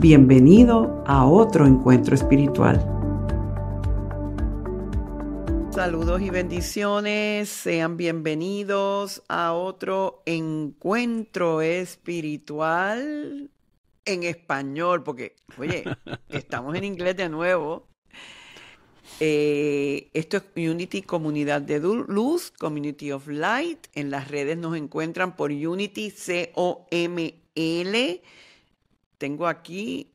Bienvenido a otro encuentro espiritual. Saludos y bendiciones, sean bienvenidos a otro encuentro espiritual en español, porque, oye, estamos en inglés de nuevo. Eh, esto es Unity Comunidad de Luz, Community of Light. En las redes nos encuentran por Unity C-O-M-L tengo aquí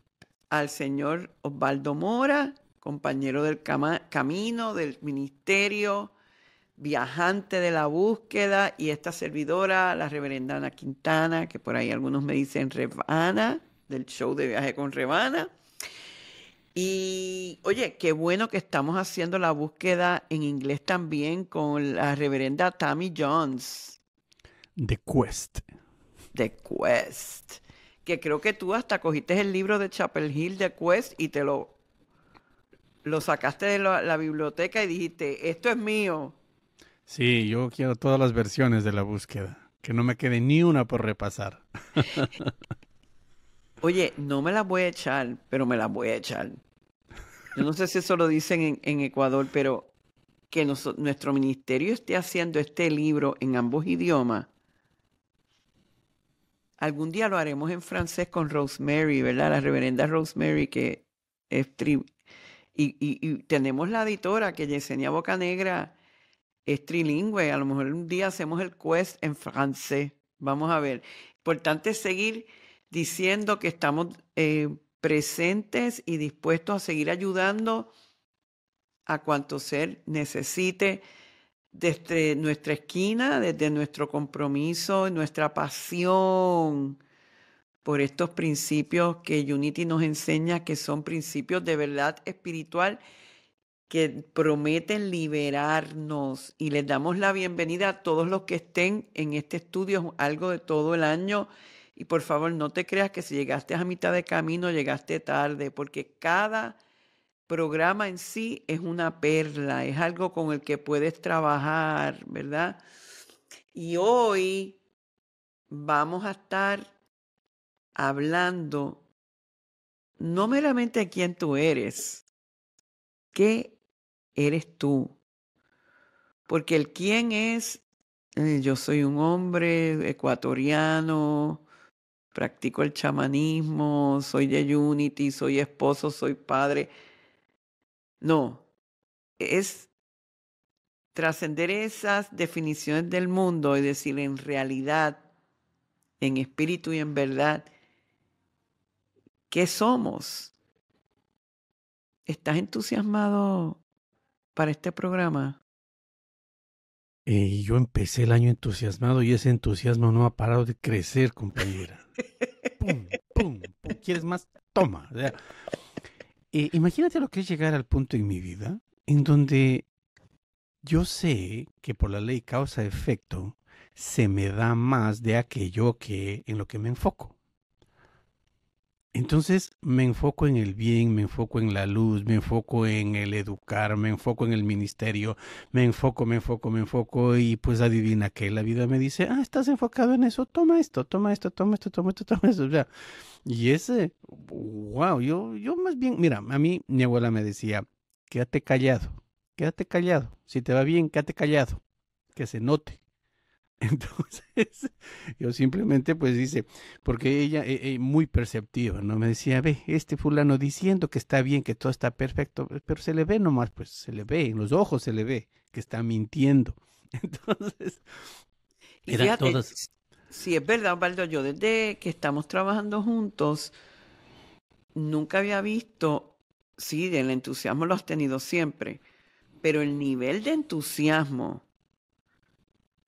al señor Osvaldo Mora, compañero del camino, del ministerio, viajante de la búsqueda, y esta servidora, la reverenda Ana Quintana, que por ahí algunos me dicen Revana, del show de viaje con Revana. Y oye, qué bueno que estamos haciendo la búsqueda en inglés también con la reverenda Tammy Jones. The Quest. The Quest que creo que tú hasta cogiste el libro de Chapel Hill de Quest y te lo, lo sacaste de la, biblioteca y dijiste, esto es mío. Sí, yo quiero todas las versiones de la búsqueda, que no me quede ni una por repasar. Oye, no me las voy a echar, pero me las voy a echar. Yo no sé si eso lo dicen en, Ecuador, pero que nuestro ministerio esté haciendo este libro en ambos idiomas Algún día lo haremos en francés con Rosemary, ¿verdad? La reverenda Rosemary, que es tri y, tenemos la editora que Yesenia Bocanegra es trilingüe. A lo mejor un día hacemos el quest en francés. Vamos a ver. Importante seguir diciendo que estamos eh, presentes y dispuestos a seguir ayudando a cuanto ser necesite desde nuestra esquina, desde nuestro compromiso, nuestra pasión por estos principios que Unity nos enseña, que son principios de verdad espiritual que prometen liberarnos. Y les damos la bienvenida a todos los que estén en este estudio, algo de todo el año. Y por favor, no te creas que si llegaste a mitad de camino, llegaste tarde, porque cada programa en sí es una perla, es algo con el que puedes trabajar, ¿verdad? Y hoy vamos a estar hablando no meramente de quién tú eres, qué eres tú. Porque el quién es, eh, yo soy un hombre ecuatoriano, practico el chamanismo, soy de Unity, soy esposo, soy padre no, es trascender esas definiciones del mundo y decir en realidad, en espíritu y en verdad, ¿qué somos? ¿Estás entusiasmado para este programa? Eh, yo empecé el año entusiasmado y ese entusiasmo no ha parado de crecer, compañera. pum, pum, pum. ¿Quieres más? Toma. Eh, imagínate lo que es llegar al punto en mi vida en donde yo sé que por la ley causa-efecto se me da más de aquello que en lo que me enfoco. Entonces me enfoco en el bien, me enfoco en la luz, me enfoco en el educar, me enfoco en el ministerio, me enfoco, me enfoco, me enfoco y pues adivina que la vida me dice, ah, estás enfocado en eso, toma esto, toma esto, toma esto, toma esto, toma esto. y ese, wow, yo, yo más bien, mira, a mí mi abuela me decía, quédate callado, quédate callado, si te va bien, quédate callado, que se note. Entonces, yo simplemente pues dice, porque ella es eh, eh, muy perceptiva, ¿no? Me decía, ve, este fulano diciendo que está bien, que todo está perfecto, pero se le ve nomás, pues se le ve, en los ojos se le ve que está mintiendo. Entonces, era todas... Sí, es verdad, Osvaldo, yo desde que estamos trabajando juntos, nunca había visto, sí, el entusiasmo lo has tenido siempre, pero el nivel de entusiasmo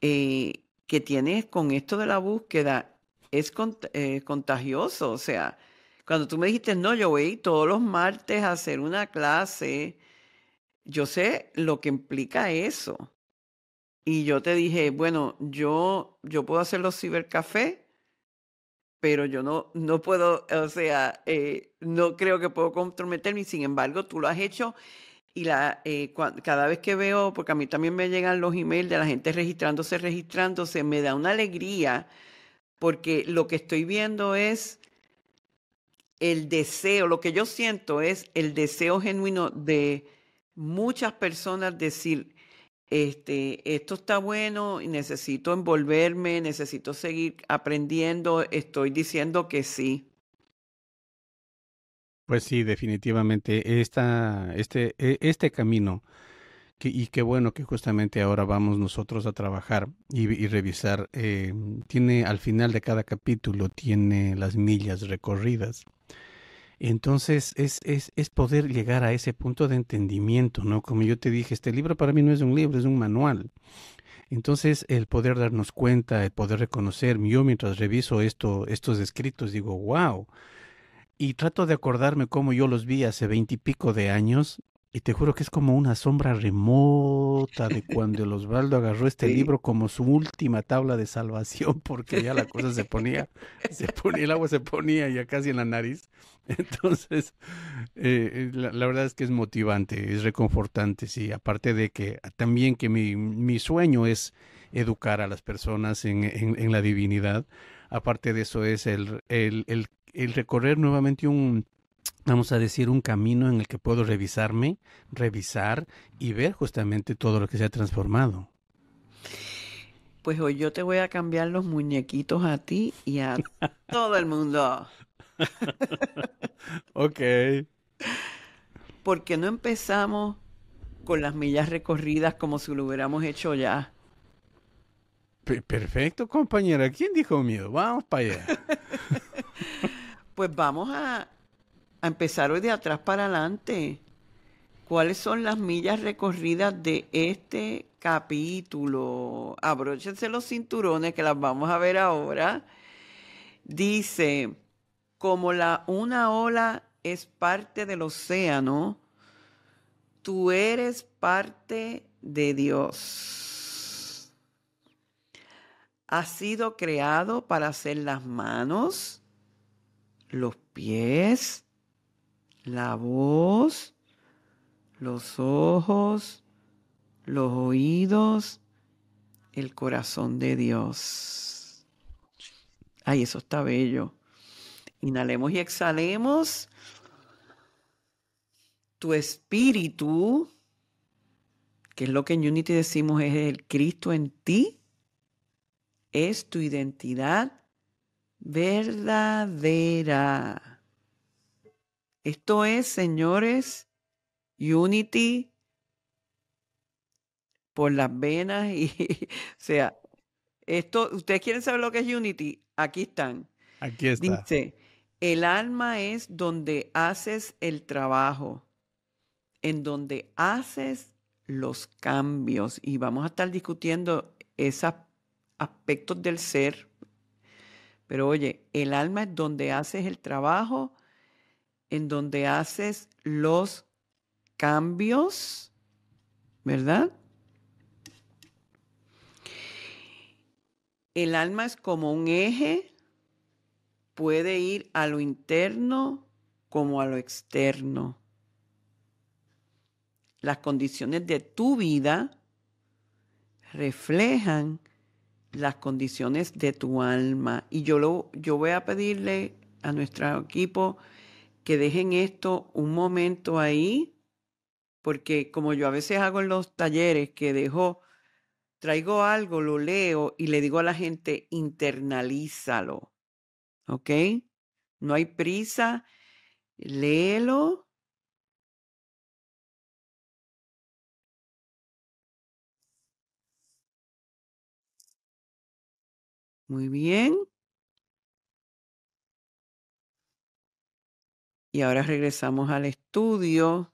eh, que tienes con esto de la búsqueda es eh, contagioso. O sea, Cuando tú me dijiste, no, yo voy todos los martes a hacer una clase, yo sé lo que implica eso. Y yo te dije, bueno, yo, yo puedo hacer los cibercafés, pero yo no, no puedo, o sea, eh, no creo que puedo comprometerme. Sin embargo, tú lo has hecho y la, eh, cada vez que veo, porque a mí también me llegan los emails de la gente registrándose, registrándose, me da una alegría porque lo que estoy viendo es el deseo, lo que yo siento es el deseo genuino de muchas personas decir, este, esto está bueno necesito envolverme, necesito seguir aprendiendo, estoy diciendo que sí. Pues sí, definitivamente esta, este, e, este camino, que, y qué bueno que justamente ahora vamos nosotros a trabajar y, revisar, eh, tiene al final de cada capítulo, tiene las millas recorridas. Entonces es, es, es poder llegar a ese punto de entendimiento, ¿no? Como yo te dije, este libro para mí no es un libro, es un manual. Entonces, el poder darnos cuenta, el poder reconocer, yo mientras reviso esto, estos escritos, digo, wow, y trato de acordarme cómo yo los vi hace veintipico de años y te juro que es como una sombra remota de cuando el Osvaldo agarró este libro como su última tabla de salvación, porque ya la cosa se ponía, se ponía, el agua se ponía ya casi en la nariz. Entonces, eh, la, verdad es que es motivante, es reconfortante, sí. Aparte de que también que mi, mi sueño es educar a las personas en, en, la divinidad. Aparte de eso es el, el, el el recorrer nuevamente un, vamos a decir, un camino en el que puedo revisarme, revisar y ver justamente todo lo que se ha transformado. Pues hoy yo te voy a cambiar los muñequitos a ti y a todo el mundo. ok. ¿Por qué no empezamos con las millas recorridas como si lo hubiéramos hecho ya? Perfecto, compañera. ¿Quién dijo miedo? Vamos para allá. Pues vamos a, empezar hoy de atrás para adelante. ¿Cuáles son las millas recorridas de este capítulo? Abróchense los cinturones que las vamos a ver ahora. Dice, como la una ola es parte del océano, tú eres parte de Dios. Has sido creado para hacer las manos, los pies, la voz, los ojos, los oídos, el corazón de Dios. Ay, eso está bello. Inhalemos y exhalemos. Tu espíritu, que es lo que en Unity decimos es el Cristo en ti, es tu identidad verdadera. Esto es, señores, Unity por las venas y, o sea, esto, ¿ustedes quieren saber lo que es Unity? Aquí están. Aquí está. Dice, el alma es donde haces el trabajo, en donde haces los cambios y vamos a estar discutiendo esos aspectos del ser pero oye, el alma es donde haces el trabajo, en donde haces los cambios, ¿verdad? El alma es como un eje, puede ir a lo interno como a lo externo. Las condiciones de tu vida reflejan las condiciones de tu alma. Y yo, lo, yo voy a pedirle a nuestro equipo que dejen esto un momento ahí, porque como yo a veces hago en los talleres, que dejo, traigo algo, lo leo y le digo a la gente, internalízalo. ¿Ok? No hay prisa, léelo Muy bien. Y ahora regresamos al estudio.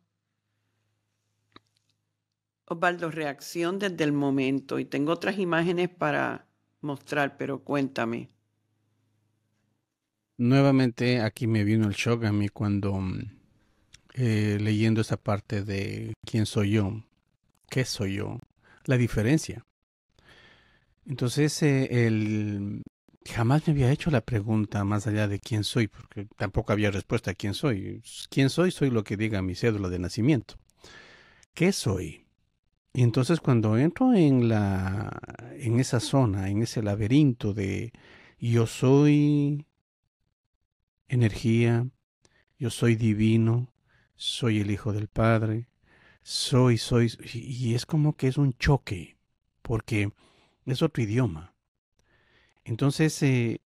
Osvaldo, reacción desde el momento. Y tengo otras imágenes para mostrar, pero cuéntame. nuevamente aquí me vino el shock a mí cuando eh, leyendo esa parte de quién soy yo, qué soy yo, la diferencia. Entonces, eh, el, jamás me había hecho la pregunta más allá de quién soy, porque tampoco había respuesta a quién soy. ¿Quién soy? Soy lo que diga mi cédula de nacimiento. ¿Qué soy? Y entonces cuando entro en la en esa zona, en ese laberinto de yo soy energía, yo soy divino, soy el hijo del Padre, soy, soy, y es como que es un choque, porque es otro idioma. Entonces, eh,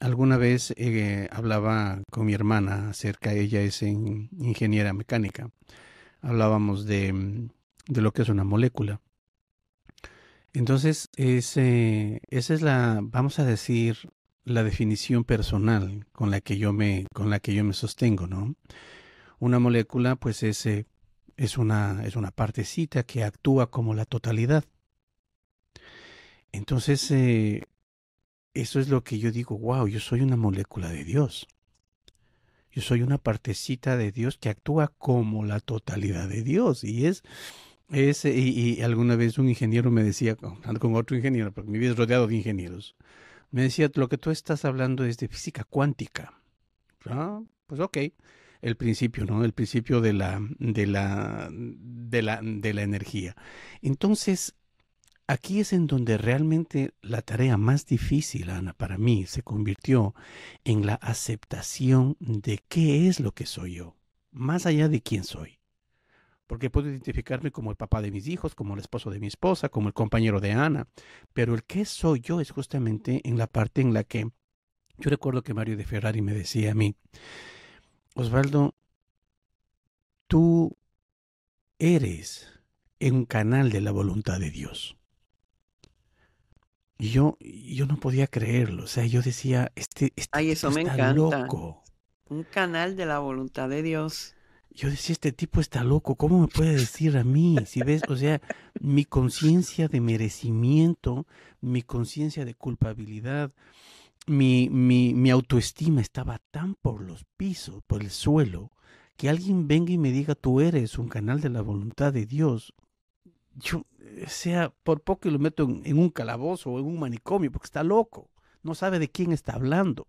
alguna vez eh, hablaba con mi hermana acerca, ella es ingeniera mecánica, hablábamos de, de, lo que es una molécula. Entonces, ese, esa es la, vamos a decir, la definición personal con la que yo me, con la que yo me sostengo, ¿no? Una molécula, pues, es, eh, es, una, es una partecita que actúa como la totalidad. Entonces, eh, eso es lo que yo digo, wow, yo soy una molécula de Dios. Yo soy una partecita de Dios que actúa como la totalidad de Dios. Y es, es y, alguna vez un ingeniero me decía, con otro ingeniero, porque mi vida es rodeado de ingenieros, me decía, lo que tú estás hablando es de física cuántica. Ah, pues ok, el principio, ¿no? El principio de la, de la, de la, de la energía. Entonces, Aquí es en donde realmente la tarea más difícil, Ana, para mí se convirtió en la aceptación de qué es lo que soy yo, más allá de quién soy. Porque puedo identificarme como el papá de mis hijos, como el esposo de mi esposa, como el compañero de Ana, pero el qué soy yo es justamente en la parte en la que yo recuerdo que Mario de Ferrari me decía a mí, Osvaldo, tú eres un canal de la voluntad de Dios. Y yo, yo no podía creerlo. O sea, yo decía, este, este Ay, eso me está encanta. loco. Un canal de la voluntad de Dios. Yo decía, este tipo está loco. ¿Cómo me puede decir a mí? Si ves, o sea, mi conciencia de merecimiento, mi conciencia de culpabilidad, mi, mi, mi autoestima estaba tan por los pisos, por el suelo, que alguien venga y me diga, tú eres un canal de la voluntad de Dios. Yo, sea, por poco lo meto en, en, un calabozo o en un manicomio, porque está loco, no sabe de quién está hablando.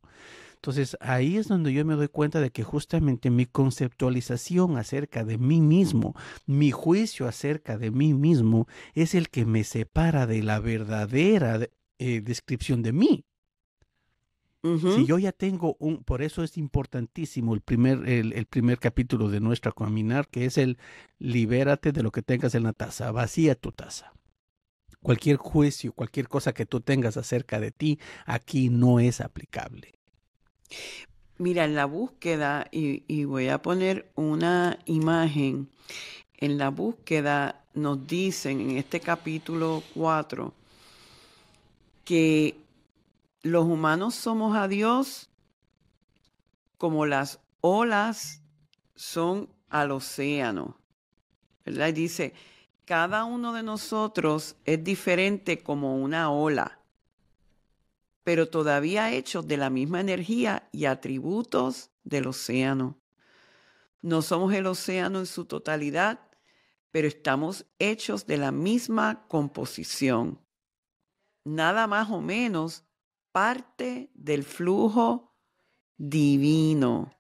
Entonces ahí es donde yo me doy cuenta de que justamente mi conceptualización acerca de mí mismo, mi juicio acerca de mí mismo, es el que me separa de la verdadera eh, descripción de mí. Uh -huh. Si yo ya tengo un, por eso es importantísimo el primer, el, el, primer capítulo de nuestra caminar, que es el libérate de lo que tengas en la taza, vacía tu taza. Cualquier juicio, cualquier cosa que tú tengas acerca de ti, aquí no es aplicable. Mira, en la búsqueda, y, y voy a poner una imagen, en la búsqueda nos dicen en este capítulo 4 que los humanos somos a Dios como las olas son al océano. Dice, cada uno de nosotros es diferente como una ola, pero todavía hechos de la misma energía y atributos del océano. No somos el océano en su totalidad, pero estamos hechos de la misma composición. Nada más o menos parte del flujo divino.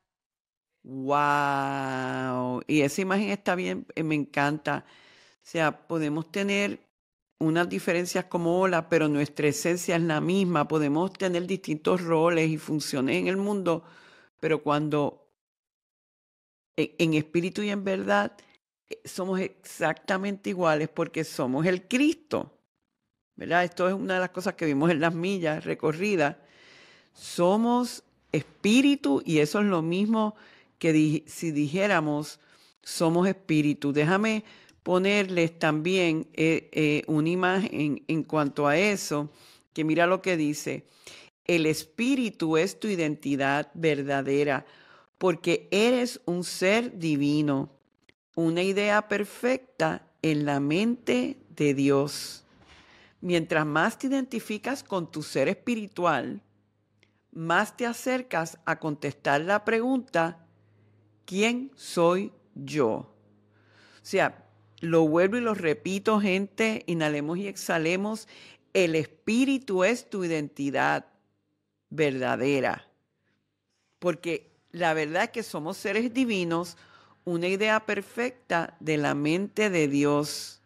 ¡Wow! Y esa imagen está bien, eh, me encanta. O sea, podemos tener unas diferencias como ola, pero nuestra esencia es la misma. Podemos tener distintos roles y funciones en el mundo, pero cuando e, en espíritu y en verdad eh, somos exactamente iguales porque somos el Cristo. ¿Verdad? Esto es una de las cosas que vimos en las millas recorridas. Somos espíritu y eso es lo mismo que si dijéramos somos espíritu. Déjame ponerles también eh, eh, una imagen en cuanto a eso, que mira lo que dice. El espíritu es tu identidad verdadera, porque eres un ser divino, una idea perfecta en la mente de Dios mientras más te identificas con tu ser espiritual, más te acercas a contestar la pregunta, ¿quién soy yo? O sea, lo vuelvo y lo repito, gente, inhalemos y exhalemos. El espíritu es tu identidad verdadera. Porque la verdad es que somos seres divinos, una idea perfecta de la mente de Dios.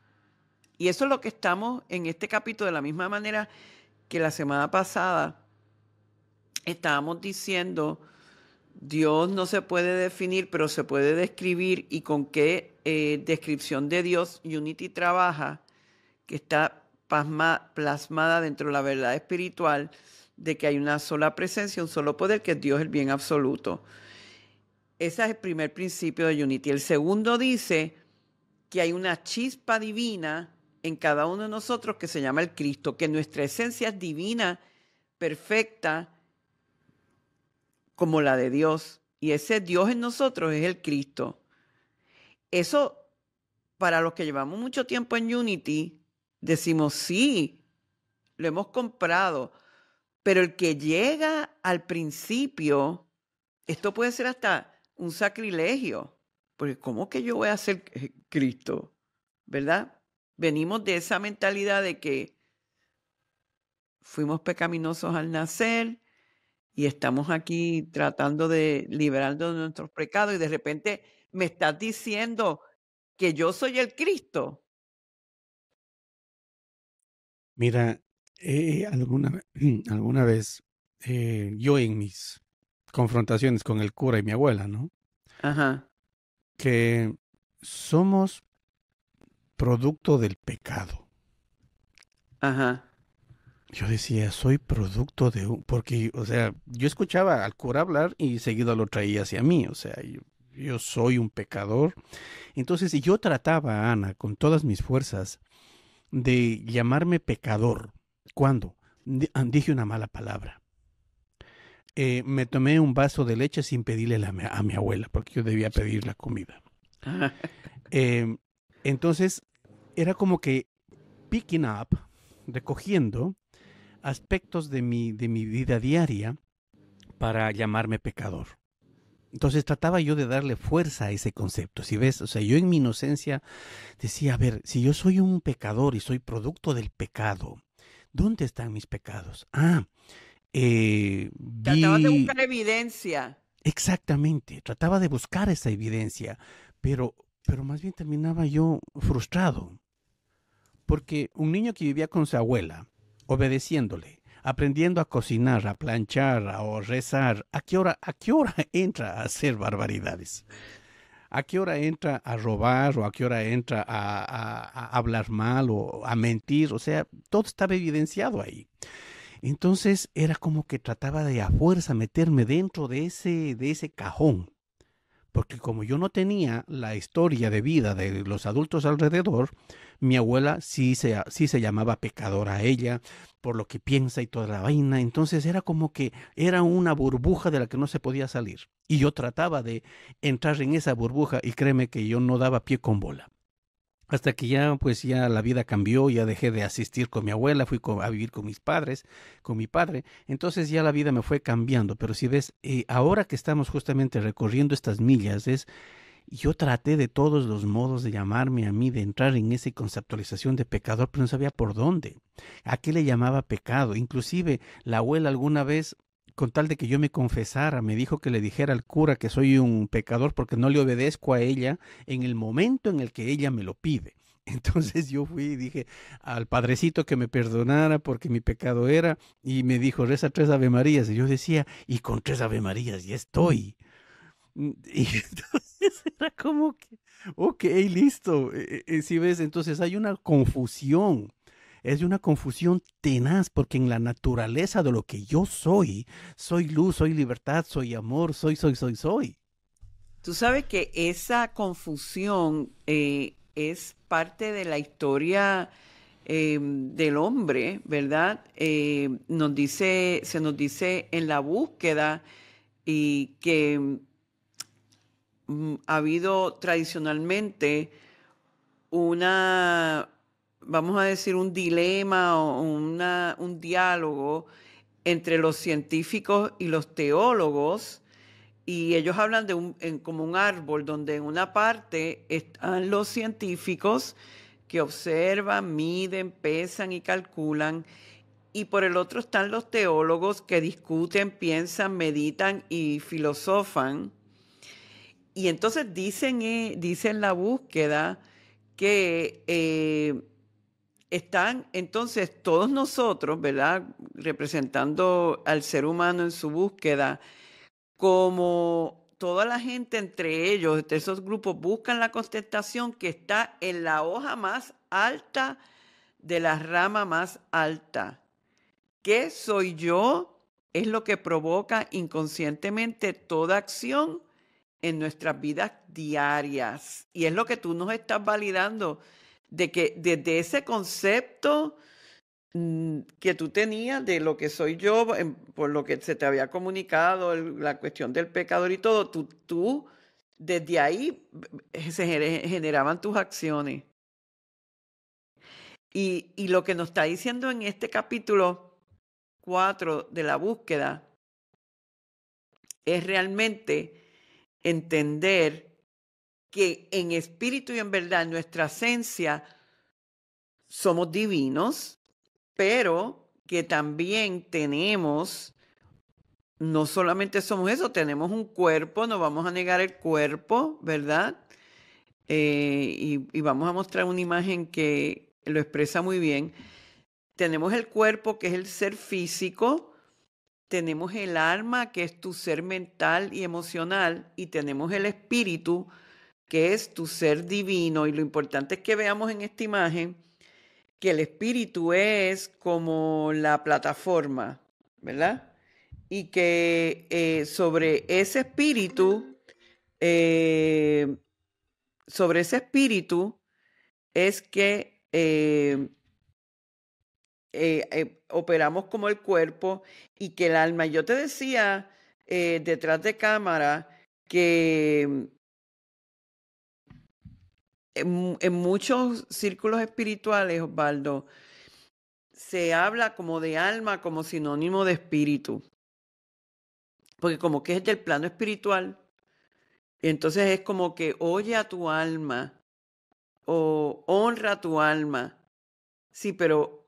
Y eso es lo que estamos en este capítulo, de la misma manera que la semana pasada estábamos diciendo, Dios no se puede definir, pero se puede describir y con qué eh, descripción de Dios Unity trabaja, que está plasmada dentro de la verdad espiritual de que hay una sola presencia, un solo poder, que es Dios el bien absoluto. Ese es el primer principio de Unity. El segundo dice que hay una chispa divina en cada uno de nosotros que se llama el Cristo, que nuestra esencia es divina, perfecta, como la de Dios. Y ese Dios en nosotros es el Cristo. Eso, para los que llevamos mucho tiempo en Unity, decimos, sí, lo hemos comprado. Pero el que llega al principio, esto puede ser hasta un sacrilegio. Porque ¿cómo que yo voy a ser Cristo? ¿Verdad? Venimos de esa mentalidad de que fuimos pecaminosos al nacer y estamos aquí tratando de liberarnos de nuestros pecados y de repente me estás diciendo que yo soy el Cristo. Mira, eh, alguna, alguna vez eh, yo en mis confrontaciones con el cura y mi abuela, ¿no? Ajá. Que somos producto del pecado. Ajá. Yo decía, soy producto de un... Porque, o sea, yo escuchaba al cura hablar y seguido lo traía hacia mí. O sea, yo, yo soy un pecador. Entonces, yo trataba a Ana con todas mis fuerzas de llamarme pecador. ¿Cuándo? Ah, dije una mala palabra. Eh, me tomé un vaso de leche sin pedirle a mi abuela, porque yo debía pedir la comida. eh, entonces, era como que picking up, recogiendo aspectos de mi, de mi vida diaria para llamarme pecador. Entonces trataba yo de darle fuerza a ese concepto. Si ves, o sea, yo en mi inocencia decía, a ver, si yo soy un pecador y soy producto del pecado, ¿dónde están mis pecados? Ah, eh, trataba de buscar evidencia. Exactamente, trataba de buscar esa evidencia, pero, pero más bien terminaba yo frustrado. Porque un niño que vivía con su abuela, obedeciéndole, aprendiendo a cocinar, a planchar, a rezar, ¿a qué hora, a qué hora entra a hacer barbaridades? ¿A qué hora entra a robar o a qué hora entra a, a hablar mal o a mentir? O sea, todo estaba evidenciado ahí. Entonces era como que trataba de a fuerza meterme dentro de ese, de ese cajón porque como yo no tenía la historia de vida de los adultos alrededor, mi abuela sí se, sí se llamaba pecadora a ella, por lo que piensa y toda la vaina. Entonces era como que era una burbuja de la que no se podía salir. Y yo trataba de entrar en esa burbuja y créeme que yo no daba pie con bola hasta que ya pues ya la vida cambió, ya dejé de asistir con mi abuela, fui a vivir con mis padres, con mi padre, entonces ya la vida me fue cambiando, pero si ves, eh, ahora que estamos justamente recorriendo estas millas, es, yo traté de todos los modos de llamarme a mí, de entrar en esa conceptualización de pecador, pero no sabía por dónde, a qué le llamaba pecado, inclusive la abuela alguna vez con tal de que yo me confesara, me dijo que le dijera al cura que soy un pecador porque no le obedezco a ella en el momento en el que ella me lo pide. Entonces yo fui y dije al padrecito que me perdonara porque mi pecado era y me dijo, reza tres Ave Marías. Y yo decía, y con tres Ave Marías ya estoy. Mm, y entonces era como que, ok, listo. E, e, si ves, entonces hay una confusión es de una confusión tenaz, porque en la naturaleza de lo que yo soy, soy luz, soy libertad, soy amor, soy, soy, soy, soy. Tú sabes que esa confusión eh, es parte de la historia eh, del hombre, ¿verdad? Eh, nos dice, se nos dice en la búsqueda y que mm, ha habido tradicionalmente una vamos a decir, un dilema o una, un diálogo entre los científicos y los teólogos, y ellos hablan de un, como un árbol donde en una parte están los científicos que observan, miden, pesan y calculan, y por el otro están los teólogos que discuten, piensan, meditan y filosofan. Y entonces dicen, eh, dicen la búsqueda que eh, están entonces todos nosotros, ¿verdad? Representando al ser humano en su búsqueda, como toda la gente entre ellos, entre esos grupos, buscan la contestación que está en la hoja más alta de la rama más alta. ¿Qué soy yo? Es lo que provoca inconscientemente toda acción en nuestras vidas diarias. Y es lo que tú nos estás validando, de que desde ese concepto mm, que tú tenías de lo que soy yo, por lo que se te había comunicado, la cuestión del pecador y todo, tú, tú desde ahí se generaban tus acciones. Y, y lo que nos está diciendo en este capítulo 4 de la búsqueda es realmente entender que en espíritu y en verdad, nuestra esencia, somos divinos, pero que también tenemos, no solamente somos eso, tenemos un cuerpo, no vamos a negar el cuerpo, ¿verdad? Eh, y, y vamos a mostrar una imagen que lo expresa muy bien. Tenemos el cuerpo, que es el ser físico, tenemos el alma, que es tu ser mental y emocional, y tenemos el espíritu, que es tu ser divino. Y lo importante es que veamos en esta imagen que el espíritu es como la plataforma, ¿verdad? Y que eh, sobre ese espíritu, eh, sobre ese espíritu es que eh, operamos como el cuerpo y que el alma. Yo te decía detrás de cámara que en, muchos círculos espirituales, Osvaldo, se habla como de alma como sinónimo de espíritu. Porque como que es del plano espiritual. entonces es como que oye a tu alma o honra a tu alma. Sí, pero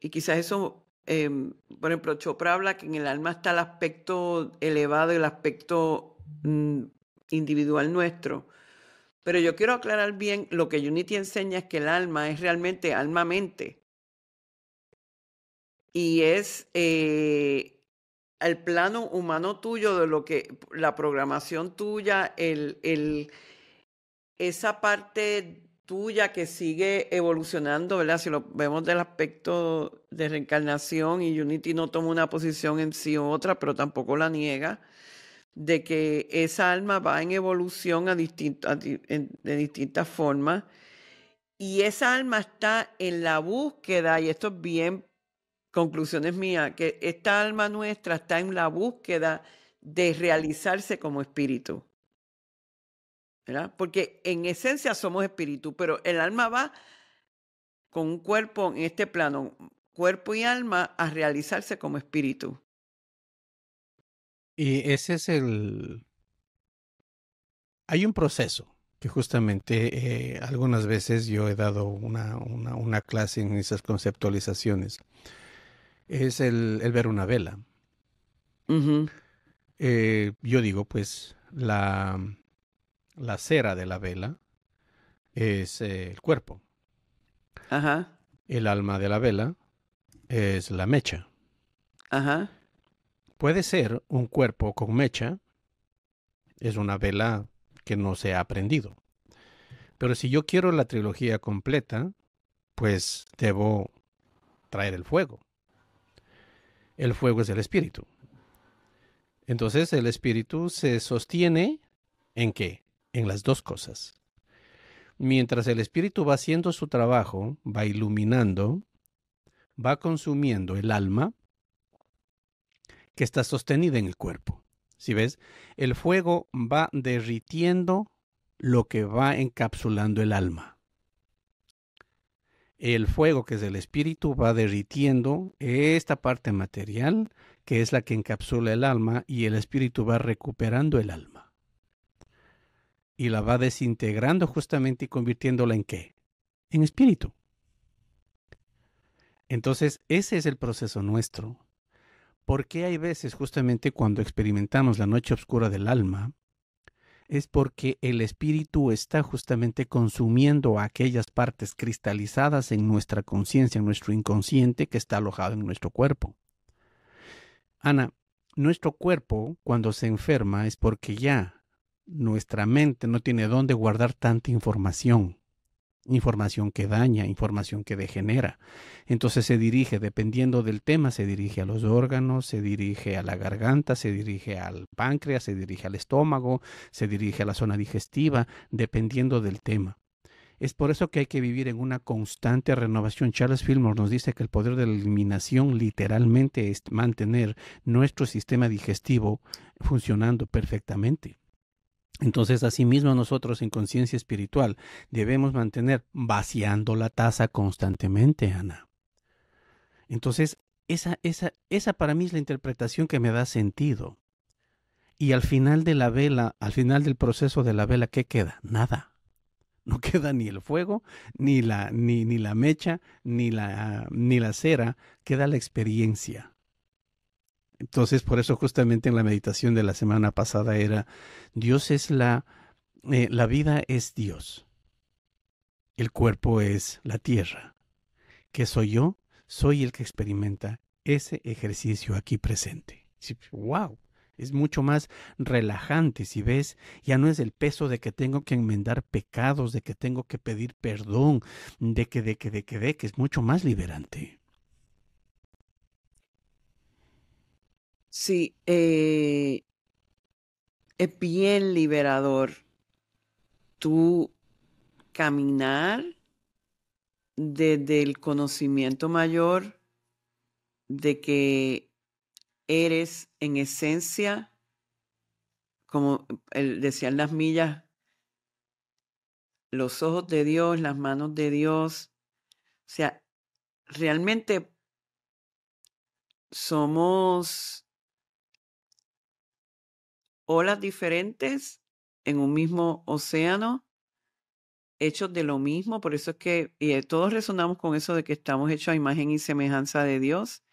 y quizás eso, em, por ejemplo, Chopra habla que en el alma está el aspecto elevado y el aspecto mm, individual nuestro. Pero yo quiero aclarar bien, lo que Unity enseña es que el alma es realmente alma-mente. Y es eh, el plano humano tuyo de lo que, la programación tuya, esa parte tuya que sigue evolucionando, ¿verdad? Si lo vemos del aspecto de reencarnación y Unity no toma una posición en sí u otra, pero tampoco la niega, de que esa alma va en evolución a de distintas formas y esa alma está en la búsqueda, y esto es bien conclusiones mías, que esta alma nuestra está en la búsqueda de realizarse como espíritu. Porque en esencia somos espíritu, pero el alma va con un cuerpo en este plano, cuerpo y alma, a realizarse como espíritu. Y ese es el... Hay un proceso que justamente eh, algunas veces yo he dado una, una, una, clase en esas conceptualizaciones. Es el, el ver una vela. eh, yo digo, pues, la, la cera de la vela es eh, el cuerpo. Ajá. El alma de la vela es la mecha. Ajá. Puede ser un cuerpo con mecha, es una vela que no se ha aprendido. Pero si yo quiero la trilogía completa, pues debo traer el fuego. El fuego es el espíritu. Entonces el espíritu se sostiene en qué? en las dos cosas. Mientras el espíritu va haciendo su trabajo, va iluminando, va consumiendo el alma que está sostenida en el cuerpo. Si ves, el fuego va derritiendo lo que va encapsulando el alma. El fuego que es el espíritu va derritiendo esta parte material que es la que encapsula el alma y el espíritu va recuperando el alma. Y la va desintegrando justamente y convirtiéndola en qué? En espíritu. Entonces, ese es el proceso nuestro. Porque hay veces justamente cuando experimentamos la noche oscura del alma, es porque el espíritu está justamente consumiendo aquellas partes cristalizadas en nuestra conciencia, en nuestro inconsciente que está alojado en nuestro cuerpo. Ana, nuestro cuerpo cuando se enferma es porque ya nuestra mente no tiene dónde guardar tanta información información que daña, información que degenera. Entonces se dirige, dependiendo del tema, se dirige a los órganos, se dirige a la garganta, se dirige al páncreas, se dirige al estómago, se dirige a la zona digestiva, dependiendo del tema. Es por eso que hay que vivir en una constante renovación. Charles Fillmore nos dice que el poder de la eliminación literalmente es mantener nuestro sistema digestivo funcionando perfectamente. Entonces, asimismo, nosotros en conciencia espiritual debemos mantener vaciando la taza constantemente, Ana. Entonces, esa, esa, esa para mí es la interpretación que me da sentido. Y al final de la vela, al final del proceso de la vela, ¿qué queda? Nada. No queda ni el fuego, ni la, ni, ni la mecha, ni la, ni la cera, queda la experiencia. Entonces, por eso justamente en la meditación de la semana pasada era, Dios es la, eh, la vida es Dios. El cuerpo es la tierra. ¿Qué soy yo? Soy el que experimenta ese ejercicio aquí presente. ¡Wow! Es mucho más relajante, si ves, ya no es el peso de que tengo que enmendar pecados, de que tengo que pedir perdón, de que, de que, de que, de que es mucho más liberante. Sí, eh, es bien liberador tú caminar desde el conocimiento mayor de que eres en esencia, como decían las millas, los ojos de Dios, las manos de Dios. O sea, realmente somos olas diferentes en un mismo océano, hechos de lo mismo. Por eso es que y eh, todos resonamos con eso de que estamos hechos a imagen y semejanza de Dios,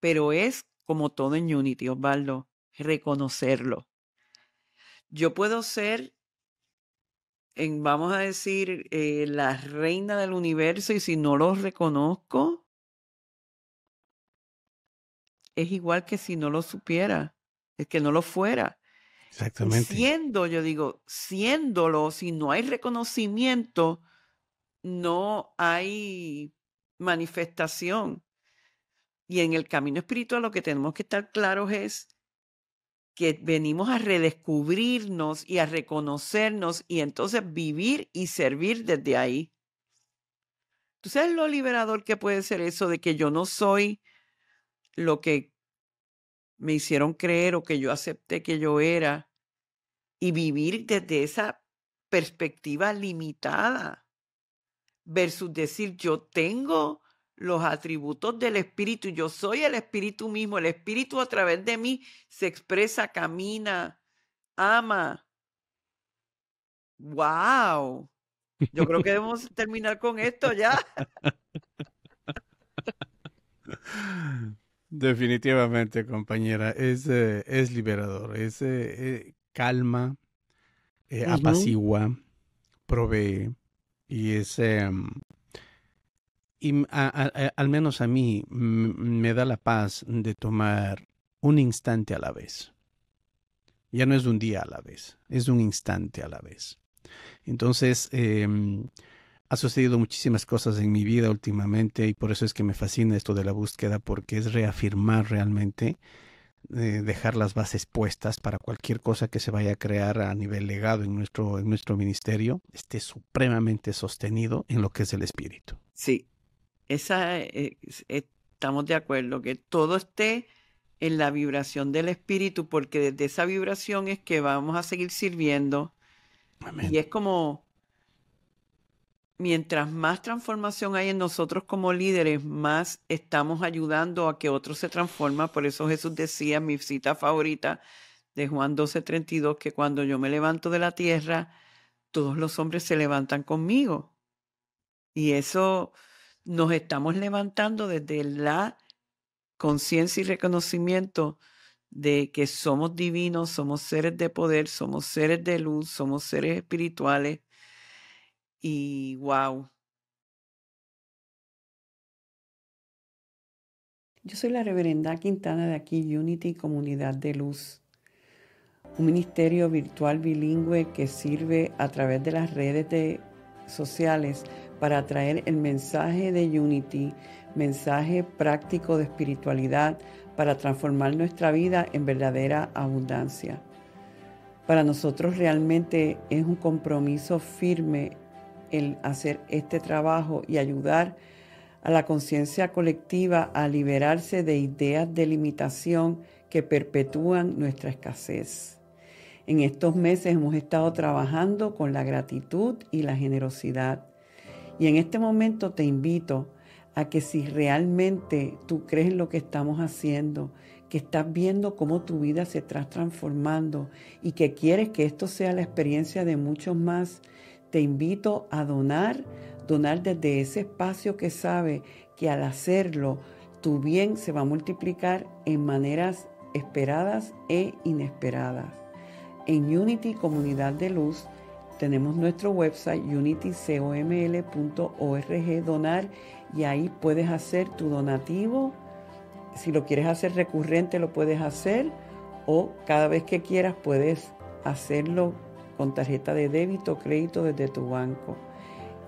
pero es como todo en Unity, Osvaldo, reconocerlo. Yo puedo ser, en, vamos a decir, eh, la reina del universo y si no lo reconozco, es igual que si no lo supiera, es que no lo fuera. Exactamente. Siendo, yo digo, siéndolo, si no hay reconocimiento, no hay manifestación. Y en el camino espiritual lo que tenemos que estar claros es que venimos a redescubrirnos y a reconocernos y entonces vivir y servir desde ahí. ¿Tú sabes lo liberador que puede ser eso de que yo no soy lo que me hicieron creer o que yo acepté que yo era y vivir desde esa perspectiva limitada versus decir yo tengo los atributos del espíritu, yo soy el espíritu mismo, el espíritu a través de mí se expresa, camina, ama. Wow. Yo creo que debemos terminar con esto ya. Definitivamente, compañera, es, eh, es liberador, es eh, eh, calma, apacigua, provee y es... Em, y al menos a mí me da la paz de tomar un instante a la vez. Ya no es un día a la vez, es un instante a la vez. Entonces, em, ha sucedido muchísimas cosas en mi vida últimamente y por eso es que me fascina esto de la búsqueda porque es reafirmar realmente, eh, dejar las bases puestas para cualquier cosa que se vaya a crear a nivel legado en nuestro, en nuestro ministerio, esté supremamente sostenido en lo que es el espíritu. Sí, esa, eh, estamos de acuerdo, que todo esté en la vibración del espíritu porque desde esa vibración es que vamos a seguir sirviendo. Y es como mientras más transformación hay en nosotros como líderes, más estamos ayudando a que otros se transformen. Por eso Jesús decía, mi cita favorita de Juan 12:32, que cuando yo me levanto de la tierra, todos los hombres se levantan conmigo. Y eso nos estamos levantando desde la conciencia y reconocimiento de que somos divinos, somos seres de poder, somos seres de luz, somos seres espirituales. Y wow. Yo soy la reverenda Quintana de aquí, Unity Comunidad de Luz, un ministerio virtual bilingüe que sirve a través de las redes de sociales para traer el mensaje de Unity, mensaje práctico de espiritualidad para transformar nuestra vida en verdadera abundancia. Para nosotros realmente es un compromiso firme el hacer este trabajo y ayudar a la conciencia colectiva a liberarse de ideas de limitación que perpetúan nuestra escasez. En estos meses hemos estado trabajando con la gratitud y la generosidad. Y en este momento te invito a que si realmente tú crees en lo que estamos haciendo, que estás viendo cómo tu vida se está transformando y que quieres que esto sea la experiencia de muchos más, te invito a donar, donar desde ese espacio que sabe que al hacerlo tu bien se va a multiplicar en maneras esperadas e inesperadas. En Unity Comunidad de Luz tenemos nuestro website unitycoml.org donar y ahí puedes hacer tu donativo. Si lo quieres hacer recurrente lo puedes hacer o cada vez que quieras puedes hacerlo con tarjeta de débito o crédito desde tu banco.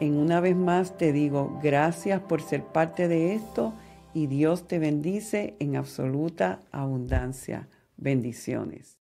En una vez más te digo gracias por ser parte de esto y Dios te bendice en absoluta abundancia. Bendiciones.